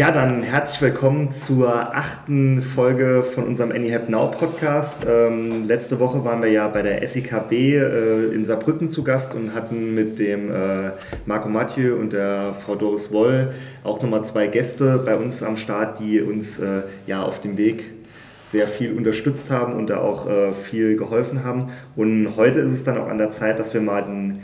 Ja, dann herzlich willkommen zur achten Folge von unserem AnyHelp Now Podcast. Ähm, letzte Woche waren wir ja bei der SIKB äh, in Saarbrücken zu Gast und hatten mit dem äh, Marco Mathieu und der Frau Doris Woll auch nochmal zwei Gäste bei uns am Start, die uns äh, ja auf dem Weg sehr viel unterstützt haben und da auch äh, viel geholfen haben. Und heute ist es dann auch an der Zeit, dass wir mal den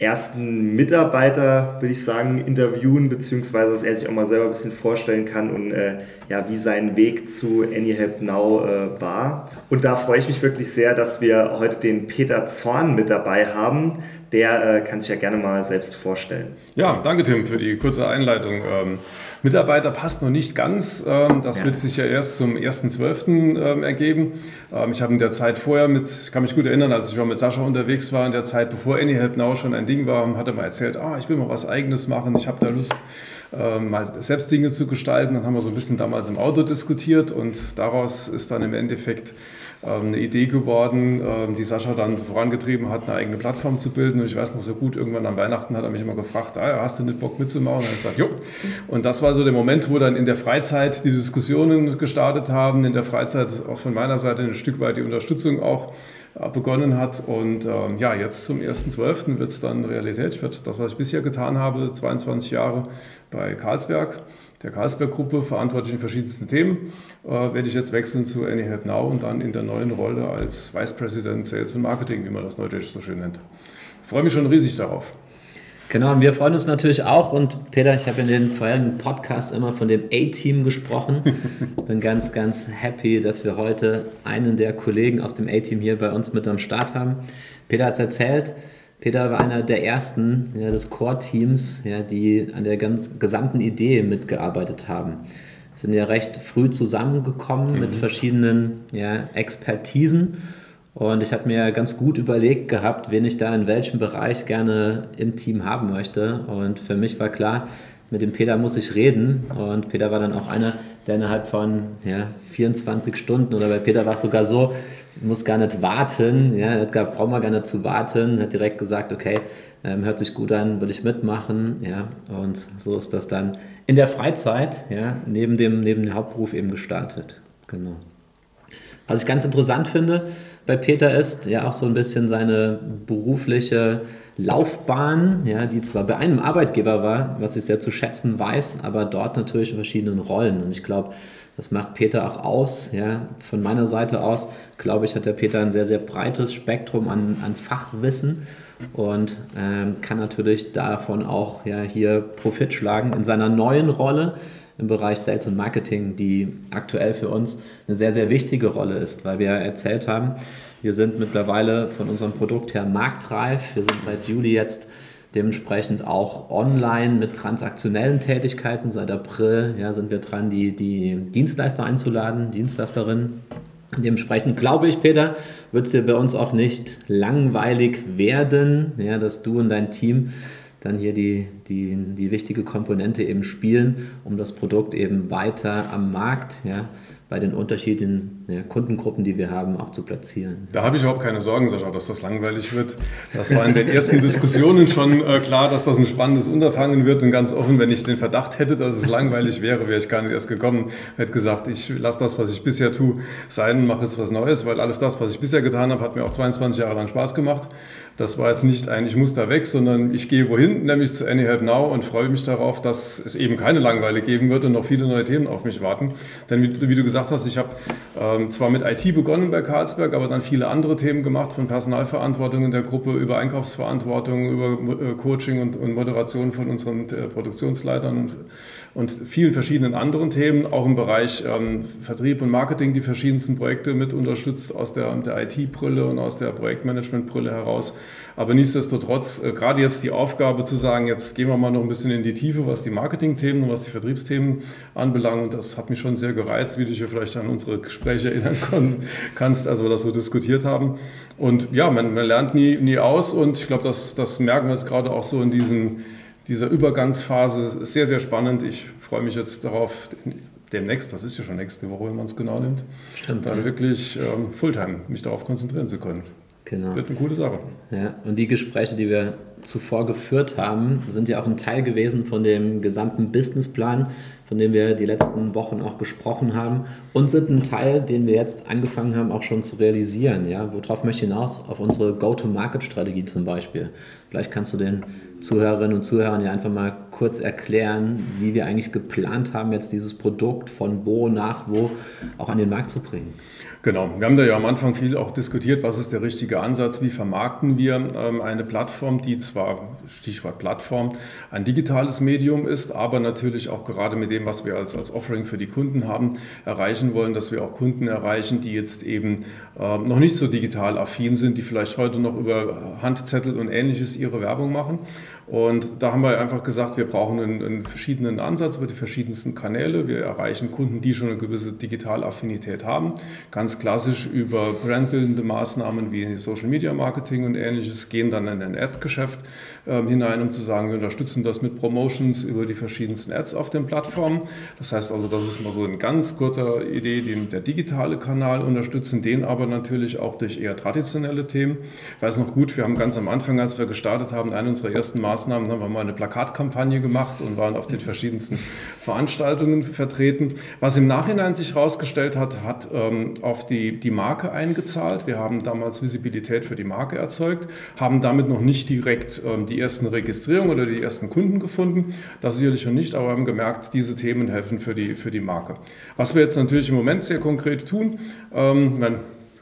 ersten Mitarbeiter, würde ich sagen, interviewen, beziehungsweise dass er sich auch mal selber ein bisschen vorstellen kann und äh, ja, wie sein Weg zu AnyHelp Now äh, war. Und da freue ich mich wirklich sehr, dass wir heute den Peter Zorn mit dabei haben. Der äh, kann sich ja gerne mal selbst vorstellen. Ja, danke Tim für die kurze Einleitung. Ähm, Mitarbeiter passt noch nicht ganz. Ähm, das ja. wird sich ja erst zum 1.12. Ähm, ergeben. Ähm, ich habe in der Zeit vorher mit, ich kann mich gut erinnern, als ich mal mit Sascha unterwegs war, in der Zeit, bevor AnyHelp Now schon ein Ding war, hat er mal erzählt, ah, ich will mal was Eigenes machen, ich habe da Lust, mal selbst Dinge zu gestalten. Dann haben wir so ein bisschen damals im Auto diskutiert und daraus ist dann im Endeffekt ähm, eine Idee geworden, ähm, die Sascha dann vorangetrieben hat, eine eigene Plattform zu bilden. Und ich weiß noch so gut, irgendwann an Weihnachten hat er mich immer gefragt, ah, hast du nicht Bock mitzumachen? Und ich gesagt, jo. Und das war so der Moment, wo dann in der Freizeit die Diskussionen gestartet haben, in der Freizeit auch von meiner Seite ein Stück weit die Unterstützung auch begonnen hat. Und ähm, ja, jetzt zum 1.12. wird es dann Realität. Ich werde das, was ich bisher getan habe, 22 Jahre bei Karlsberg der Carlsberg-Gruppe, verantwortlich in verschiedensten Themen, äh, werde ich jetzt wechseln zu AnyHelp Now und dann in der neuen Rolle als Vice President Sales und Marketing, wie man das neudeutsch so schön nennt. Ich freue mich schon riesig darauf. Genau, und wir freuen uns natürlich auch. Und Peter, ich habe in den vorherigen Podcasts immer von dem A-Team gesprochen. Bin ganz, ganz happy, dass wir heute einen der Kollegen aus dem A-Team hier bei uns mit am Start haben. Peter hat es erzählt, Peter war einer der ersten ja, des Core-Teams, ja, die an der ganz gesamten Idee mitgearbeitet haben. Sind ja recht früh zusammengekommen mhm. mit verschiedenen ja, Expertisen. Und ich habe mir ganz gut überlegt gehabt, wen ich da in welchem Bereich gerne im Team haben möchte. Und für mich war klar, mit dem Peter muss ich reden. Und Peter war dann auch einer, der innerhalb von ja, 24 Stunden oder bei Peter war es sogar so, muss gar nicht warten, ja, er hat gar, braucht man gar nicht zu warten, hat direkt gesagt, okay, ähm, hört sich gut an, würde ich mitmachen, ja, und so ist das dann in der Freizeit, ja, neben dem, neben dem Hauptberuf eben gestartet, genau. Was ich ganz interessant finde bei Peter ist ja auch so ein bisschen seine berufliche Laufbahn, ja, die zwar bei einem Arbeitgeber war, was ich sehr zu schätzen weiß, aber dort natürlich in verschiedenen Rollen und ich glaube, das macht Peter auch aus. Ja. Von meiner Seite aus, glaube ich, hat der Peter ein sehr, sehr breites Spektrum an, an Fachwissen und ähm, kann natürlich davon auch ja, hier Profit schlagen in seiner neuen Rolle im Bereich Sales und Marketing, die aktuell für uns eine sehr, sehr wichtige Rolle ist, weil wir erzählt haben, wir sind mittlerweile von unserem Produkt her marktreif. Wir sind seit Juli jetzt Dementsprechend auch online mit transaktionellen Tätigkeiten. Seit April ja, sind wir dran, die, die Dienstleister einzuladen, Dienstleisterinnen. Dementsprechend glaube ich, Peter, wird es dir bei uns auch nicht langweilig werden, ja, dass du und dein Team dann hier die, die, die wichtige Komponente eben spielen, um das Produkt eben weiter am Markt ja, bei den unterschiedlichen ja, Kundengruppen, die wir haben, auch zu platzieren. Da habe ich überhaupt keine Sorgen, Sascha, dass das langweilig wird. Das war in den ersten Diskussionen schon äh, klar, dass das ein spannendes Unterfangen wird. Und ganz offen, wenn ich den Verdacht hätte, dass es langweilig wäre, wäre ich gar nicht erst gekommen. Hätte gesagt, ich lasse das, was ich bisher tue, sein und mache jetzt was Neues, weil alles das, was ich bisher getan habe, hat mir auch 22 Jahre lang Spaß gemacht. Das war jetzt nicht ein, ich muss da weg, sondern ich gehe wohin, nämlich zu AnyHelp Now und freue mich darauf, dass es eben keine Langeweile geben wird und noch viele neue Themen auf mich warten. Denn wie, wie du gesagt hast, ich habe ähm, zwar mit IT begonnen bei Karlsberg, aber dann viele andere Themen gemacht, von Personalverantwortung in der Gruppe über Einkaufsverantwortung, über äh, Coaching und, und, Moderation von unseren äh, Produktionsleitern und, und, vielen verschiedenen anderen Themen, auch im Bereich ähm, Vertrieb und Marketing die verschiedensten Projekte mit unterstützt aus der, der IT-Brille und aus der Projektmanagement-Brille heraus. Aber nichtsdestotrotz, äh, gerade jetzt die Aufgabe zu sagen, jetzt gehen wir mal noch ein bisschen in die Tiefe, was die Marketing-Themen und was die Vertriebsthemen anbelangt. Und das hat mich schon sehr gereizt, wie du dich ja vielleicht an unsere Gespräche erinnern kannst, als wir das so diskutiert haben. Und ja, man, man lernt nie, nie aus und ich glaube, das, das merken wir jetzt gerade auch so in diesen, dieser Übergangsphase. Sehr, sehr spannend. Ich freue mich jetzt darauf, demnächst, das ist ja schon nächste Woche, wenn man es genau nimmt, Stimmt, dann ja. wirklich ähm, Fulltime mich darauf konzentrieren zu können. Genau. Wird eine gute Sache. Ja, und die Gespräche, die wir zuvor geführt haben, sind ja auch ein Teil gewesen von dem gesamten Businessplan, von dem wir die letzten Wochen auch gesprochen haben und sind ein Teil, den wir jetzt angefangen haben, auch schon zu realisieren. Ja? Worauf möchte ich hinaus? Auf unsere Go-to-Market-Strategie zum Beispiel. Vielleicht kannst du den Zuhörerinnen und Zuhörern ja einfach mal kurz erklären, wie wir eigentlich geplant haben, jetzt dieses Produkt von wo nach wo auch an den Markt zu bringen. Genau, wir haben da ja am Anfang viel auch diskutiert, was ist der richtige Ansatz, wie vermarkten wir ähm, eine Plattform, die zwar, Stichwort Plattform, ein digitales Medium ist, aber natürlich auch gerade mit dem, was wir als, als Offering für die Kunden haben, erreichen wollen, dass wir auch Kunden erreichen, die jetzt eben äh, noch nicht so digital affin sind, die vielleicht heute noch über Handzettel und ähnliches ihre Werbung machen und da haben wir einfach gesagt, wir brauchen einen, einen, verschiedenen Ansatz über die verschiedensten Kanäle. Wir erreichen Kunden, die schon eine gewisse Digitalaffinität haben. Ganz klassisch über brandbildende Maßnahmen wie Social Media Marketing und ähnliches, gehen dann in ein Ad-Geschäft äh, hinein, um zu sagen, wir unterstützen das mit Promotions über die verschiedensten Ads auf den Plattformen. Das heißt also, das ist mal so eine ganz kurze Idee, den, der digitale Kanal unterstützen, den aber natürlich auch durch eher traditionelle Themen. Ich weiß noch gut, wir haben ganz am Anfang, als wir gestartet haben, eine unserer ersten Maßnahmen Maßnahmen haben wir mal eine Plakatkampagne gemacht und waren auf den verschiedensten Veranstaltungen vertreten. Was im Nachhinein sich herausgestellt hat, hat ähm, auf die, die Marke eingezahlt. Wir haben damals Visibilität für die Marke erzeugt, haben damit noch nicht direkt ähm, die ersten Registrierungen oder die ersten Kunden gefunden. Das sicherlich noch nicht, aber wir haben gemerkt, diese Themen helfen für die, für die Marke. Was wir jetzt natürlich im Moment sehr konkret tun, ähm,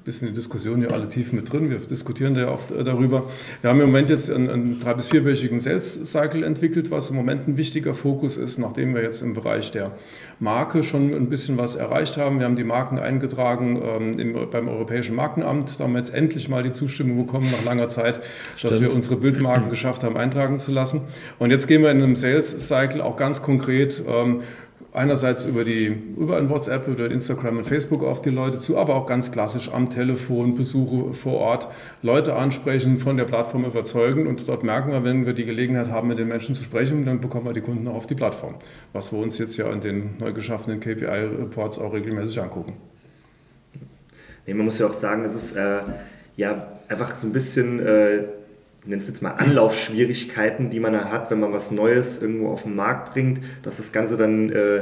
bisschen die Diskussion hier alle tief mit drin. Wir diskutieren da ja oft äh, darüber. Wir haben im Moment jetzt einen, einen drei- bis vierwöchigen Sales Cycle entwickelt, was im Moment ein wichtiger Fokus ist, nachdem wir jetzt im Bereich der Marke schon ein bisschen was erreicht haben. Wir haben die Marken eingetragen ähm, im, beim Europäischen Markenamt. Da haben wir jetzt endlich mal die Zustimmung bekommen nach langer Zeit, Stimmt. dass wir unsere Bildmarken geschafft haben, eintragen zu lassen. Und jetzt gehen wir in einem Sales Cycle auch ganz konkret ähm, einerseits über, die, über ein WhatsApp, über Instagram und Facebook auf die Leute zu, aber auch ganz klassisch am Telefon, Besuche vor Ort, Leute ansprechen, von der Plattform überzeugen und dort merken wir, wenn wir die Gelegenheit haben, mit den Menschen zu sprechen, dann bekommen wir die Kunden auch auf die Plattform, was wir uns jetzt ja in den neu geschaffenen KPI-Reports auch regelmäßig angucken. Nee, man muss ja auch sagen, es ist äh, ja einfach so ein bisschen... Äh, nenne es jetzt mal Anlaufschwierigkeiten, die man da hat, wenn man was Neues irgendwo auf den Markt bringt, dass das Ganze dann äh,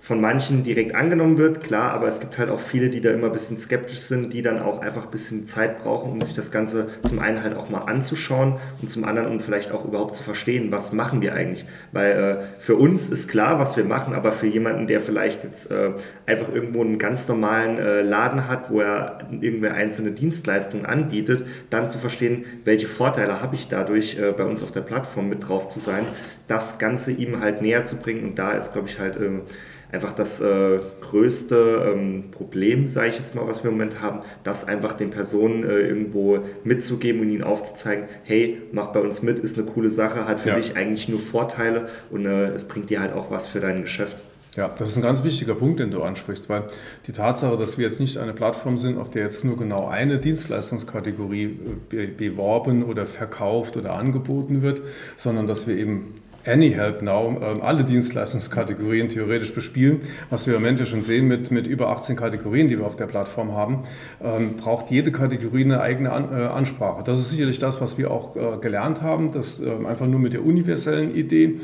von manchen direkt angenommen wird, klar, aber es gibt halt auch viele, die da immer ein bisschen skeptisch sind, die dann auch einfach ein bisschen Zeit brauchen, um sich das Ganze zum einen halt auch mal anzuschauen und zum anderen um vielleicht auch überhaupt zu verstehen, was machen wir eigentlich. Weil äh, für uns ist klar, was wir machen, aber für jemanden, der vielleicht jetzt äh, einfach irgendwo einen ganz normalen äh, Laden hat, wo er irgendwelche einzelne Dienstleistungen anbietet, dann zu verstehen, welche Vorteile habe ich dadurch, äh, bei uns auf der Plattform mit drauf zu sein, das Ganze ihm halt näher zu bringen und da ist, glaube ich, halt ähm, einfach das äh, größte ähm, Problem, sage ich jetzt mal, was wir im Moment haben, das einfach den Personen äh, irgendwo mitzugeben und ihnen aufzuzeigen, hey, mach bei uns mit, ist eine coole Sache, hat für ja. dich eigentlich nur Vorteile und äh, es bringt dir halt auch was für dein Geschäft. Ja, das ist ein ganz wichtiger Punkt, den du ansprichst, weil die Tatsache, dass wir jetzt nicht eine Plattform sind, auf der jetzt nur genau eine Dienstleistungskategorie äh, beworben oder verkauft oder angeboten wird, sondern dass wir eben AnyHelp Now ähm, alle Dienstleistungskategorien theoretisch bespielen. Was wir im Moment ja schon sehen mit, mit über 18 Kategorien, die wir auf der Plattform haben, ähm, braucht jede Kategorie eine eigene äh, Ansprache. Das ist sicherlich das, was wir auch äh, gelernt haben, dass ähm, einfach nur mit der universellen Idee,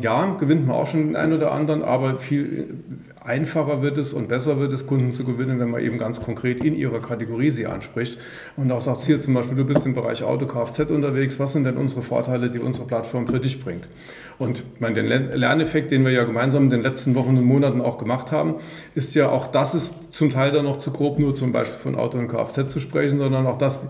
ja, gewinnt man auch schon den einen oder anderen, aber viel einfacher wird es und besser wird es, Kunden zu gewinnen, wenn man eben ganz konkret in ihrer Kategorie sie anspricht. Und auch sagt, hier zum Beispiel, du bist im Bereich Auto, Kfz unterwegs, was sind denn unsere Vorteile, die unsere Plattform für dich bringt? Und meine, den Lerneffekt, den wir ja gemeinsam in den letzten Wochen und Monaten auch gemacht haben, ist ja auch, das ist zum Teil dann noch zu grob, nur zum Beispiel von Auto und Kfz zu sprechen, sondern auch das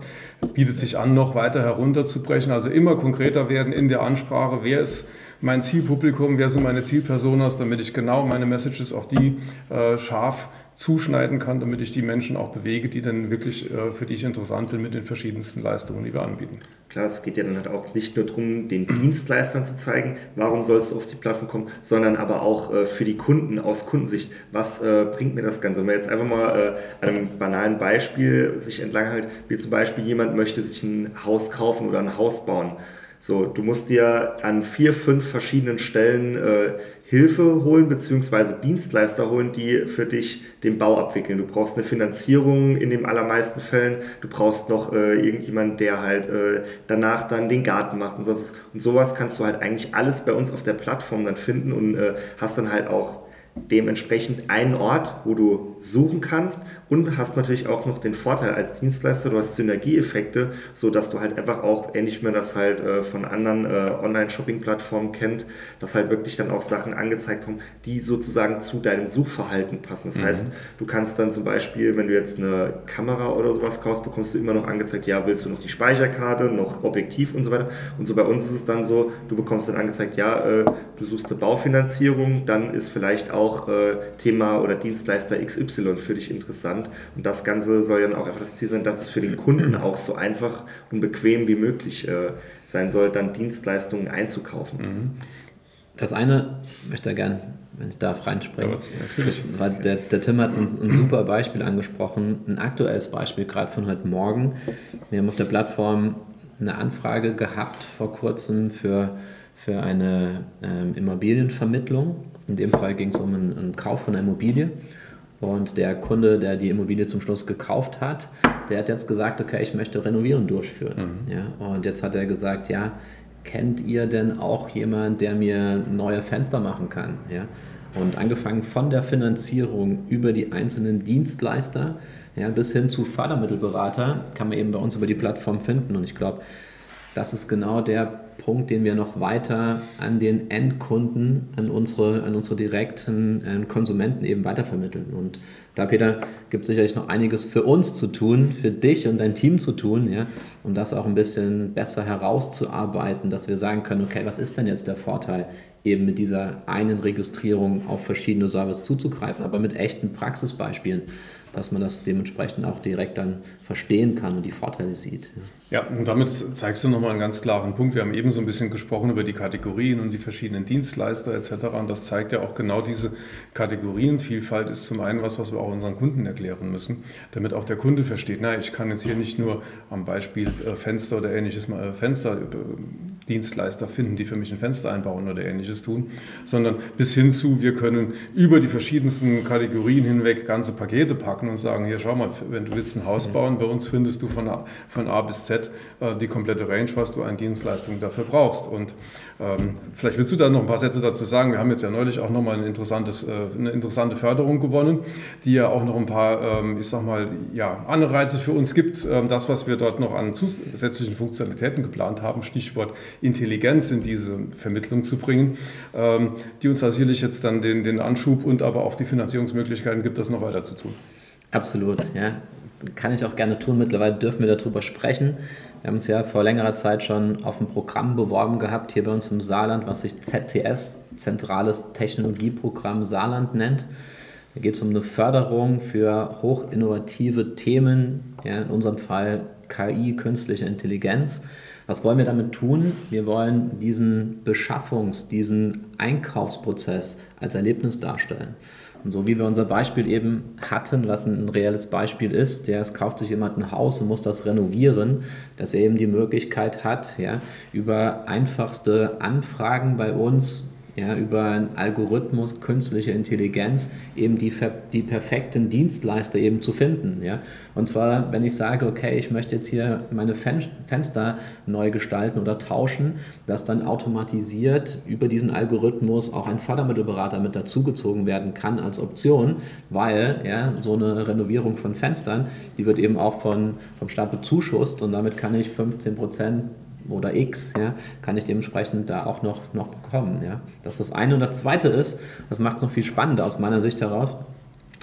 bietet sich an, noch weiter herunterzubrechen, also immer konkreter werden in der Ansprache, wer ist mein Zielpublikum, wer sind meine Zielpersonas, damit ich genau meine Messages auf die äh, scharf zuschneiden kann, damit ich die Menschen auch bewege, die dann wirklich äh, für dich interessant sind mit den verschiedensten Leistungen, die wir anbieten. Klar, es geht ja dann halt auch nicht nur darum, den Dienstleistern zu zeigen, warum sollst du auf die Plattform kommen, sondern aber auch äh, für die Kunden aus Kundensicht, was äh, bringt mir das Ganze? Wenn man jetzt einfach mal äh, an einem banalen Beispiel sich entlang halt, wie zum Beispiel jemand möchte sich ein Haus kaufen oder ein Haus bauen So, du musst dir an vier, fünf verschiedenen Stellen äh, Hilfe holen bzw. Dienstleister holen, die für dich den Bau abwickeln. Du brauchst eine Finanzierung in den allermeisten Fällen. Du brauchst noch äh, irgendjemanden, der halt äh, danach dann den Garten macht und sonst was. Und sowas kannst du halt eigentlich alles bei uns auf der Plattform dann finden und äh, hast dann halt auch dementsprechend einen Ort, wo du suchen kannst und hast natürlich auch noch den Vorteil als Dienstleister, du hast Synergieeffekte, so dass du halt einfach auch, ähnlich wie man das halt äh, von anderen äh, Online-Shopping-Plattformen kennt, dass halt wirklich dann auch Sachen angezeigt kommen, die sozusagen zu deinem Suchverhalten passen. Das mhm. heißt, du kannst dann zum Beispiel, wenn du jetzt eine Kamera oder sowas kaufst, bekommst du immer noch angezeigt, ja, willst du noch die Speicherkarte, noch Objektiv und so weiter. Und so bei uns ist es dann so, du bekommst dann angezeigt, ja, äh, du suchst eine Baufinanzierung, dann ist vielleicht auch äh, Thema oder Dienstleister XY für dich interessant. Und das Ganze soll dann auch einfach das Ziel sein, dass es für den Kunden auch so einfach und bequem wie möglich äh, sein soll, dann Dienstleistungen einzukaufen. Mhm. Das eine möchte ich gerne, wenn ich darf, reinspringen. Ja, weil der, der, Tim hat ein, ein, super Beispiel angesprochen, ein aktuelles Beispiel gerade von heute Morgen. Wir haben auf der Plattform eine Anfrage gehabt vor kurzem für, für eine ähm, Immobilienvermittlung. In dem Fall ging es um einen, einen Kauf von einer Immobilie. Und der Kunde, der die Immobilie zum Schluss gekauft hat, der hat jetzt gesagt, okay, ich möchte Renovieren durchführen. Mhm. Ja, und jetzt hat er gesagt, ja, kennt ihr denn auch jemand, der mir neue Fenster machen kann? Ja? Und angefangen von der Finanzierung über die einzelnen Dienstleister ja, bis hin zu Fördermittelberater kann man eben bei uns über die Plattform finden. Und ich glaube, das ist genau der Punkt, den wir noch weiter an den Endkunden, an unsere, an unsere direkten Konsumenten eben weitervermitteln. Und da, Peter, gibt es sicherlich noch einiges für uns zu tun, für dich und dein Team zu tun, ja, um das auch ein bisschen besser herauszuarbeiten, dass wir sagen können, okay, was ist denn jetzt der Vorteil, eben mit dieser einen Registrierung auf verschiedene Services zuzugreifen, aber mit echten Praxisbeispielen dass man das dementsprechend auch direkt dann verstehen kann und die Vorteile sieht. Ja, und damit zeigst du nochmal einen ganz klaren Punkt. Wir haben eben so ein bisschen gesprochen über die Kategorien und die verschiedenen Dienstleister etc. Und das zeigt ja auch genau diese Kategorienvielfalt ist zum einen was, was wir auch unseren Kunden erklären müssen, damit auch der Kunde versteht, na, ich kann jetzt hier nicht nur am Beispiel äh, Fenster oder ähnliches mal äh, Fenster äh, Dienstleister finden, die für mich ein Fenster einbauen oder ähnliches tun, sondern bis hin zu, wir können über die verschiedensten Kategorien hinweg ganze Pakete packen und sagen, hier schau mal, wenn du willst ein Haus bauen, bei uns findest du von A, von A bis Z äh, die komplette Range, was du an Dienstleistungen dafür brauchst. Und ähm, vielleicht willst du da noch ein paar Sätze dazu sagen. Wir haben jetzt ja neulich auch nochmal ein interessantes, äh, eine interessante Förderung gewonnen, die ja auch noch ein paar, ähm, ich sag mal, ja, Anreize für uns gibt. Ähm, das, was wir dort noch an zusätzlichen Funktionalitäten geplant haben, Stichwort Intelligenz in diese Vermittlung zu bringen, ähm, die uns da sicherlich jetzt dann den, den Anschub und aber auch die Finanzierungsmöglichkeiten gibt, das noch weiter zu tun. Absolut, ja. Kann ich auch gerne tun. Mittlerweile dürfen wir darüber sprechen. Wir haben uns ja vor längerer Zeit schon auf ein Programm beworben gehabt, hier bei uns im Saarland, was sich ZTS, Zentrales Technologieprogramm Saarland nennt. Da geht es um eine Förderung für hochinnovative Themen, ja, in unserem Fall KI, künstliche Intelligenz. Was wollen wir damit tun? Wir wollen diesen Beschaffungs-, diesen Einkaufsprozess als Erlebnis darstellen. Und so wie wir unser Beispiel eben hatten, was ein reelles Beispiel ist, der es kauft sich jemand ein Haus und muss das renovieren, dass er eben die Möglichkeit hat, ja, über einfachste Anfragen bei uns ja, über einen Algorithmus, künstliche Intelligenz eben die, die perfekten Dienstleister eben zu finden. Ja? Und zwar, wenn ich sage, okay, ich möchte jetzt hier meine Fen Fenster neu gestalten oder tauschen, dass dann automatisiert über diesen Algorithmus auch ein Fördermittelberater mit dazugezogen werden kann als Option, weil ja, so eine Renovierung von Fenstern, die wird eben auch von, vom Staat bezuschusst und damit kann ich 15 Prozent oder X, ja, kann ich dementsprechend da auch noch, noch bekommen. Ja. Das ist das eine. Und das zweite ist, das macht es noch viel spannender aus meiner Sicht heraus,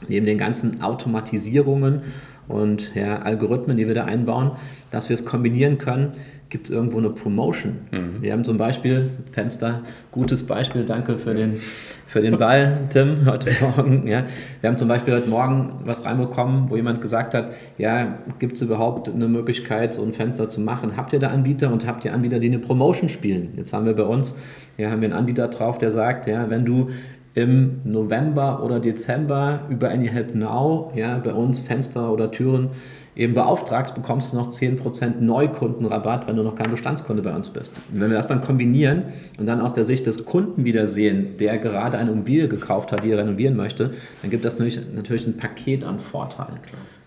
neben den ganzen Automatisierungen und ja, Algorithmen, die wir da einbauen, dass wir es kombinieren können, gibt es irgendwo eine Promotion. Mhm. Wir haben zum Beispiel, Fenster, gutes Beispiel, danke für den, für den Ball, Tim, heute Morgen. Ja. Wir haben zum Beispiel heute Morgen was reinbekommen, wo jemand gesagt hat, ja, gibt es überhaupt eine Möglichkeit, so ein Fenster zu machen? Habt ihr da Anbieter und habt ihr Anbieter, die eine Promotion spielen? Jetzt haben wir bei uns, ja, haben wir einen Anbieter drauf, der sagt, ja, wenn du im November oder Dezember über AnyHelp Now, ja, bei uns Fenster oder Türen eben beauftragst, bekommst du noch 10% Neukundenrabatt, wenn du noch kein Bestandskunde bei uns bist. Und wenn wir das dann kombinieren und dann aus der Sicht des Kunden wieder sehen, der gerade eine Immobilie gekauft hat, die er renovieren möchte, dann gibt das natürlich ein Paket an Vorteilen.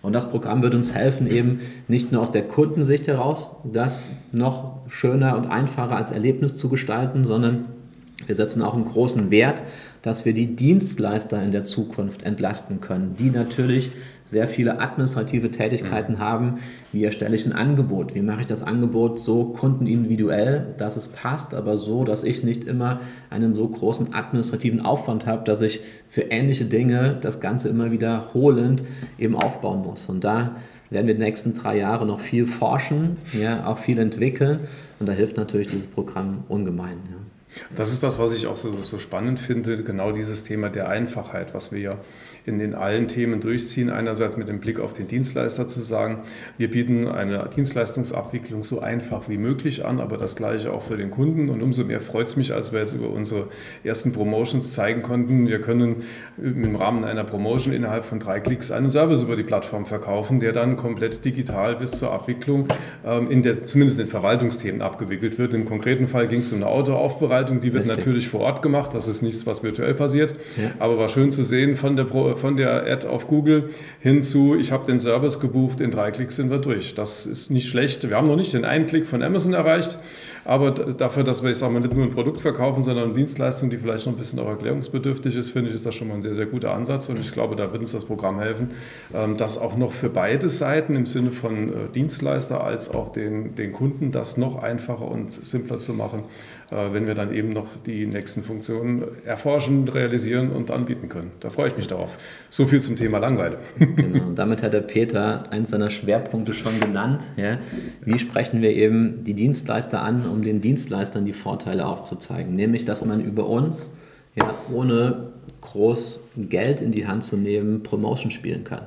Und das Programm wird uns helfen, eben nicht nur aus der Kundensicht heraus, das noch schöner und einfacher als Erlebnis zu gestalten, sondern wir setzen auch einen großen Wert, dass wir die Dienstleister in der Zukunft entlasten können, die natürlich sehr viele administrative Tätigkeiten mhm. haben. Wie erstelle ich ein Angebot? Wie mache ich das Angebot so kundenindividuell, dass es passt, aber so, dass ich nicht immer einen so großen administrativen Aufwand habe, dass ich für ähnliche Dinge das Ganze immer wiederholend eben aufbauen muss. Und da werden wir die nächsten drei Jahre noch viel forschen, ja, auch viel entwickeln. Und da hilft natürlich dieses Programm ungemein. Ja. Das ist das, was ich auch so, so spannend finde, genau dieses Thema der Einfachheit, was wir ja in den allen Themen durchziehen. Einerseits mit dem Blick auf den Dienstleister zu sagen, wir bieten eine Dienstleistungsabwicklung so einfach wie möglich an, aber das gleiche auch für den Kunden. Und umso mehr freut es mich, als wir jetzt über unsere ersten Promotions zeigen konnten, wir können im Rahmen einer Promotion innerhalb von drei Klicks einen Service über die Plattform verkaufen, der dann komplett digital bis zur Abwicklung ähm, in der, zumindest in Verwaltungsthemen abgewickelt wird. Im konkreten Fall ging es um eine Autoaufbereitung, die wird Richtig. natürlich vor Ort gemacht. Das ist nichts, was virtuell passiert. Ja. Aber war schön zu sehen von der Pro von der Ad auf Google hin zu, ich habe den Service gebucht, in drei Klicks sind wir durch. Das ist nicht schlecht. Wir haben noch nicht den einen Klick von Amazon erreicht, aber dafür, dass wir, ich sage mal, nicht nur ein Produkt verkaufen, sondern eine Dienstleistung, die vielleicht noch ein bisschen auch erklärungsbedürftig ist, finde ich, ist das schon mal ein sehr, sehr guter Ansatz. Und ich glaube, da wird uns das Programm helfen, ähm, das auch noch für beide Seiten im Sinne von äh, Dienstleister als auch den, den Kunden das noch einfacher und simpler zu machen, wenn wir dann eben noch die nächsten Funktionen erforschen, realisieren und anbieten können. Da freue ich mich darauf. So viel zum Thema Langweile. Genau, und damit hat der Peter eins seiner Schwerpunkte schon genannt. Ja. Wie sprechen wir eben die Dienstleister an, um den Dienstleistern die Vorteile aufzuzeigen? Nämlich, dass man über uns ja, ohne groß Geld in die Hand zu nehmen Promotion spielen kann.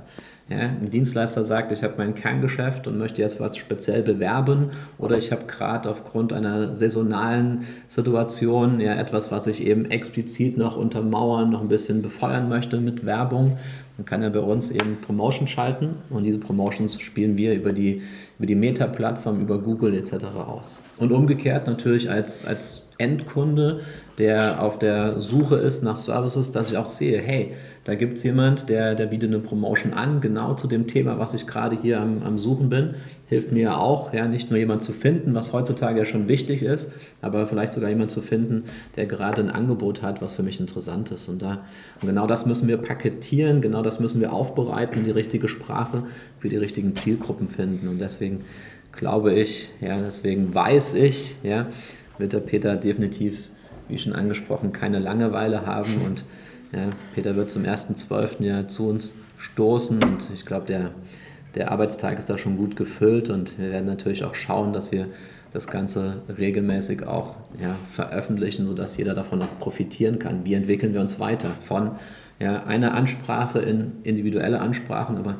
Ja, ein Dienstleister sagt, ich habe mein Kerngeschäft und möchte jetzt was speziell bewerben oder ich habe gerade aufgrund einer saisonalen Situation ja etwas, was ich eben explizit noch untermauern, noch ein bisschen befeuern möchte mit Werbung. Dann kann er bei uns eben Promotion schalten und diese Promotions spielen wir über die, über die Meta-Plattform, über Google etc. aus. Und umgekehrt natürlich als, als Endkunde, der auf der Suche ist nach Services, dass ich auch sehe, hey, da gibt es jemand, der, der bietet eine Promotion an, genau zu dem Thema, was ich gerade hier am, am Suchen bin. Hilft mir auch, ja, nicht nur jemand zu finden, was heutzutage ja schon wichtig ist, aber vielleicht sogar jemand zu finden, der gerade ein Angebot hat, was für mich interessant ist. Und, da, und genau das müssen wir paketieren, genau das müssen wir aufbereiten, die richtige Sprache für die richtigen Zielgruppen finden. Und deswegen glaube ich, ja, deswegen weiß ich, ja, wird der Peter definitiv, wie schon angesprochen, keine Langeweile haben und ja, Peter wird zum 1.12. ja zu uns stoßen und ich glaube, der, der Arbeitstag ist da schon gut gefüllt und wir werden natürlich auch schauen, dass wir das Ganze regelmäßig auch ja, veröffentlichen, sodass jeder davon auch profitieren kann. Wie entwickeln wir uns weiter von ja, einer Ansprache in individuelle Ansprachen, aber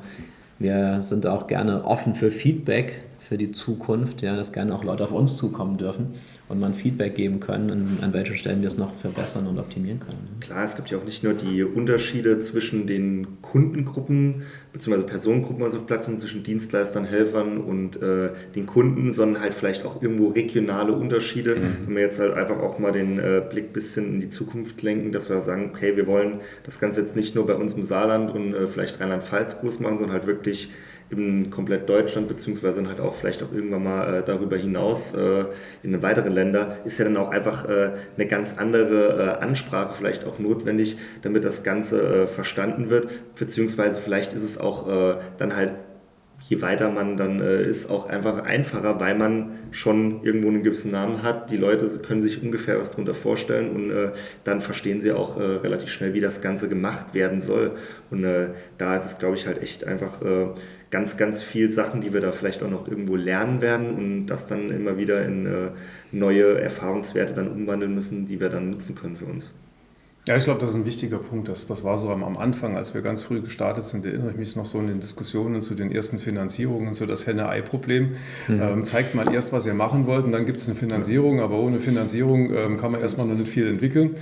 wir sind auch gerne offen für Feedback für die Zukunft, ja, dass gerne auch Leute auf uns zukommen dürfen und man Feedback geben können, an, an welchen Stellen wir es noch verbessern und optimieren können. Klar, es gibt ja auch nicht nur die Unterschiede zwischen den Kundengruppen bzw. Personengruppen also auf Plattformen zwischen Dienstleistern, Helfern und äh, den Kunden, sondern halt vielleicht auch irgendwo regionale Unterschiede. Mhm. Wenn wir jetzt halt einfach auch mal den äh, Blick ein bisschen in die Zukunft lenken, dass wir sagen, okay, wir wollen das Ganze jetzt nicht nur bei uns im Saarland und äh, vielleicht Rheinland-Pfalz groß machen, sondern halt wirklich in komplett Deutschland, beziehungsweise dann halt auch vielleicht auch irgendwann mal äh, darüber hinaus äh, in weitere Länder, ist ja dann auch einfach äh, eine ganz andere äh, Ansprache vielleicht auch notwendig, damit das Ganze äh, verstanden wird, beziehungsweise vielleicht ist es auch äh, dann halt je weiter man dann äh, ist, auch einfach einfacher, weil man schon irgendwo einen gewissen Namen hat. Die Leute können sich ungefähr was darunter vorstellen und äh, dann verstehen sie auch äh, relativ schnell, wie das Ganze gemacht werden soll. Und da ist es, glaube ich, halt echt einfach ganz, ganz viel Sachen, die wir da vielleicht auch noch irgendwo lernen werden und das dann immer wieder in äh, neue Erfahrungswerte dann umwandeln müssen, die wir dann nutzen können für uns. Ja, ich glaube, das ist ein wichtiger Punkt. Das, das war so am, am, Anfang, als wir ganz früh gestartet sind, erinnere ich mich noch so in den Diskussionen zu den ersten Finanzierungen, so das Henne-Ei-Problem. Mhm. Ähm, zeigt mal erst, was ihr machen wollt und dann gibt es eine Finanzierung, aber ohne Finanzierung ähm, kann man erstmal noch nicht viel entwickeln.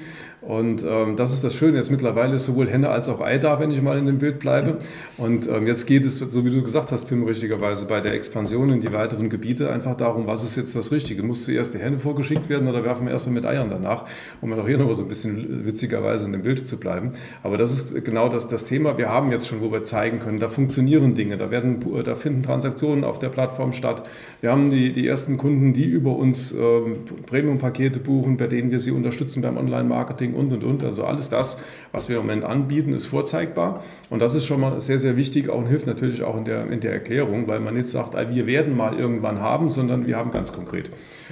Und ähm, das ist das Schöne. Jetzt mittlerweile ist sowohl Henne als auch Ei da, wenn ich mal in dem Bild bleibe. Und ähm, jetzt geht es, so wie du gesagt hast, Tim, richtigerweise bei der Expansion in die weiteren Gebiete einfach darum, was ist jetzt das Richtige? Muss zuerst die Henne vorgeschickt werden oder werfen wir erst mal mit Eiern danach? Um auch hier nochmal so ein bisschen witzigerweise in dem Bild zu bleiben. Aber das ist genau das, das Thema. Wir haben jetzt schon, wo wir zeigen können, da funktionieren Dinge, da, werden, da finden Transaktionen auf der Plattform statt. Wir haben die, die ersten Kunden, die über uns ähm, Premium-Pakete buchen, bei denen wir sie unterstützen beim Online-Marketing und, und, und. Also alles das, was wir im Moment anbieten, ist vorzeigbar. Und das ist schon mal sehr, sehr wichtig auch und hilft natürlich auch in der, in der Erklärung, weil man nicht sagt, wir werden mal irgendwann haben, sondern wir haben ganz konkret.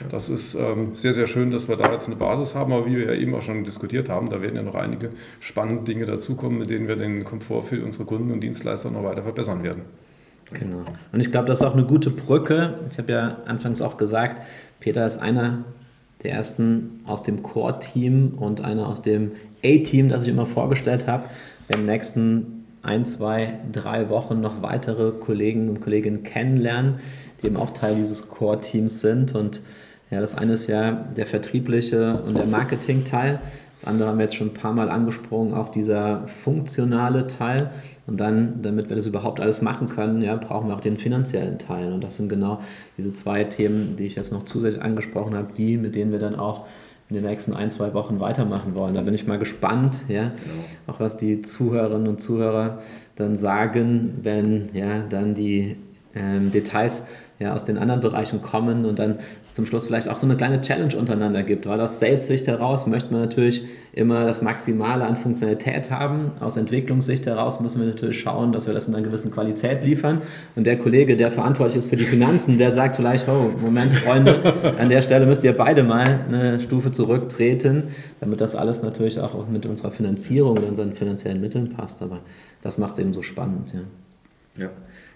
Das ist ähm, sehr, sehr schön, dass wir da jetzt eine Basis haben, aber wie wir ja eben auch schon diskutiert haben, da werden ja noch einige spannende Dinge dazukommen, mit denen wir den Komfort für unsere Kunden und Dienstleister noch weiter verbessern werden. Genau. Und ich glaube, das ist auch eine gute Brücke. Ich habe ja anfangs auch gesagt, Peter ist einer der ersten aus dem Core-Team und einer aus dem A-Team, das ich immer vorgestellt habe. Wir in den nächsten ein, zwei, drei Wochen noch weitere Kollegen und Kolleginnen kennenlernen, die eben auch Teil dieses Core-Teams sind. Und ja, das eine ist ja der vertriebliche und der Marketing-Teil. Das andere haben wir jetzt schon ein paar Mal angesprochen, auch dieser funktionale Teil. Und dann, damit wir das überhaupt alles machen können, ja, brauchen wir auch den finanziellen Teil. Und das sind genau diese zwei Themen, die ich jetzt noch zusätzlich angesprochen habe, die, mit denen wir dann auch in den nächsten ein, zwei Wochen weitermachen wollen. Da bin ich mal gespannt, ja, genau. auch was die Zuhörerinnen und Zuhörer dann sagen, wenn ja, dann die ähm, Details ja, aus den anderen Bereichen kommen und dann zum Schluss vielleicht auch so eine kleine Challenge untereinander gibt, weil aus Sales-Sicht heraus möchte man natürlich immer das Maximale an Funktionalität haben. Aus Entwicklungssicht heraus müssen wir natürlich schauen, dass wir das in einer gewissen Qualität liefern. Und der Kollege, der verantwortlich ist für die Finanzen, der sagt vielleicht, oh, Moment, Freunde, an der Stelle müsst ihr beide mal eine Stufe zurücktreten, damit das alles natürlich auch mit unserer Finanzierung und unseren finanziellen Mitteln passt. Aber das macht es eben so spannend. Ja, ja.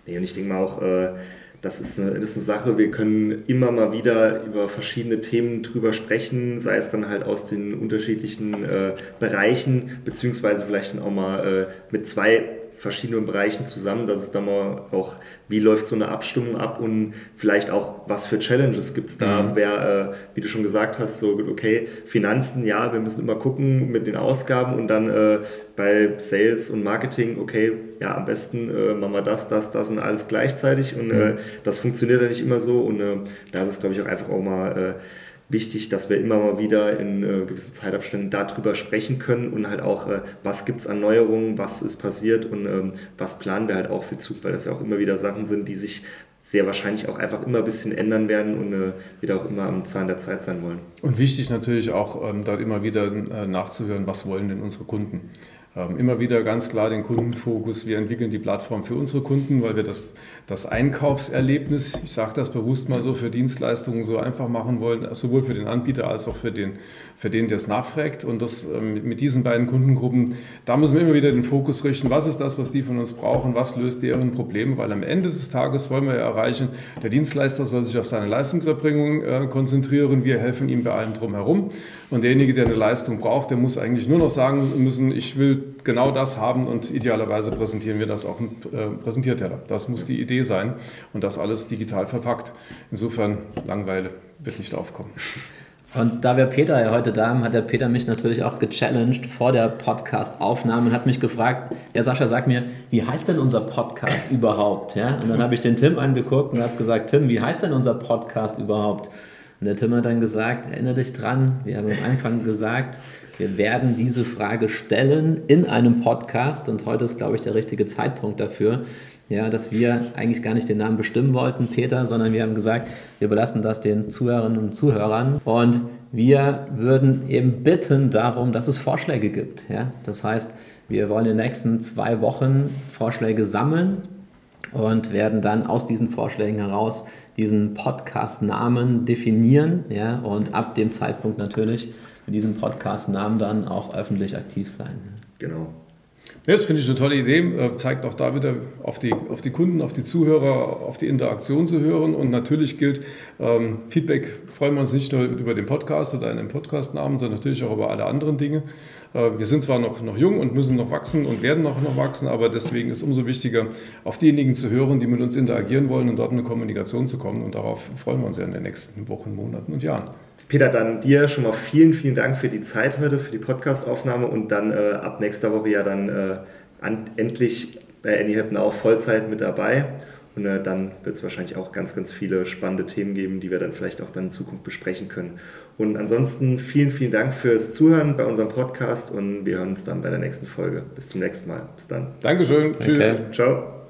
Nee, und ich denke mal auch, äh das ist eine, das ist eine Sache, wir können immer mal wieder über verschiedene Themen drüber sprechen, sei es dann halt aus den unterschiedlichen äh, Bereichen, beziehungsweise vielleicht dann auch mal äh, mit zwei verschiedenen Bereichen zusammen, dass es dann mal auch, wie läuft so eine Abstimmung ab und vielleicht auch, was für Challenges gibt es da, mhm. wer, äh, wie du schon gesagt hast, so, okay, Finanzen, ja, wir müssen immer gucken mit den Ausgaben und dann äh, bei Sales und Marketing, okay, ja, am besten äh, machen wir das, das, das und alles gleichzeitig und äh, mhm. das funktioniert ja nicht immer so und äh, da ist es, glaube ich, auch einfach auch mal äh, wichtig, dass wir immer mal wieder in äh, gewissen Zeitabständen darüber sprechen können und halt auch, äh, was gibt es an Neuerungen, was ist passiert und ähm, was planen wir halt auch für Zug, weil das ja auch immer wieder Sachen sind, die sich sehr wahrscheinlich auch einfach immer ein bisschen ändern werden und äh, wieder auch immer am Zahn der Zeit sein wollen. Und wichtig natürlich auch, ähm, dort immer wieder äh, nachzuhören, was wollen denn unsere Kunden. Ähm, immer wieder ganz klar den Kundenfokus. Wir entwickeln die Plattform für unsere Kunden, weil wir das, das Einkaufserlebnis, ich sage das bewusst mal so, für Dienstleistungen so einfach machen wollen, sowohl für den Anbieter als auch für den, für den, der es nachfragt. Und das ähm, mit diesen beiden Kundengruppen, da müssen wir immer wieder den Fokus richten. Was ist das, was die von uns brauchen? Was löst deren Probleme? Weil am Ende des Tages wollen wir ja erreichen, der Dienstleister soll sich auf seine Leistungserbringung äh, konzentrieren. Wir helfen ihm bei allem drumherum. Und derjenige, der eine Leistung braucht, der muss eigentlich nur noch sagen müssen, ich will genau das haben und idealerweise präsentieren wir das auf dem äh, Präsentierteller. Das muss die Idee sein und das alles digital verpackt. Insofern Langweile wird nicht aufkommen. Und da wir Peter ja heute da haben, hat der Peter mich natürlich auch gechallenged vor der Podcast-Aufnahme und hat mich gefragt, ja Sascha, sag mir, wie heißt denn unser Podcast überhaupt? Ja? Und dann habe ich den Tim angeguckt und habe gesagt, Tim, wie heißt denn unser Podcast überhaupt? Und der Tim hat dann gesagt, erinnere dich dran, wir haben am Anfang gesagt, wir werden diese Frage stellen in einem Podcast und heute ist, glaube ich, der richtige Zeitpunkt dafür, ja, dass wir eigentlich gar nicht den Namen bestimmen wollten, Peter, sondern wir haben gesagt, wir belassen das den Zuhörerinnen und Zuhörern und wir würden eben bitten darum, dass es Vorschläge gibt. Ja? Das heißt, wir wollen in den nächsten zwei Wochen Vorschläge sammeln und werden dann aus diesen Vorschlägen heraus diesen Podcast-Namen definieren ja? und ab dem Zeitpunkt natürlich mit diesem Podcast-Namen dann auch öffentlich aktiv sein. Genau. Das finde ich eine tolle Idee, äh, zeigt auch da wieder auf die, auf die Kunden, auf die Zuhörer, auf die Interaktion zu hören. Und natürlich gilt, ähm, Feedback freuen wir uns nicht nur über den Podcast oder einen Podcastnamen, sondern natürlich auch über alle anderen Dinge. Äh, wir sind zwar noch, noch jung und müssen noch wachsen und werden noch, noch wachsen, aber deswegen ist umso wichtiger, auf diejenigen zu hören, die mit uns interagieren wollen und dort in eine Kommunikation zu kommen. Und darauf freuen wir uns ja in den nächsten Wochen, Monaten und Jahren. Peter, dann dir schon mal vielen, vielen Dank für die Zeit heute, für die Podcastaufnahme und dann äh, ab nächster Woche ja dann äh, an, endlich bei Annie auch Vollzeit mit dabei. Und äh, dann wird es wahrscheinlich auch ganz, ganz viele spannende Themen geben, die wir dann vielleicht auch dann in Zukunft besprechen können. Und ansonsten vielen, vielen Dank fürs Zuhören bei unserem Podcast und wir hören uns dann bei der nächsten Folge. Bis zum nächsten Mal. Bis dann. Dankeschön. Tschüss. Okay. Ciao.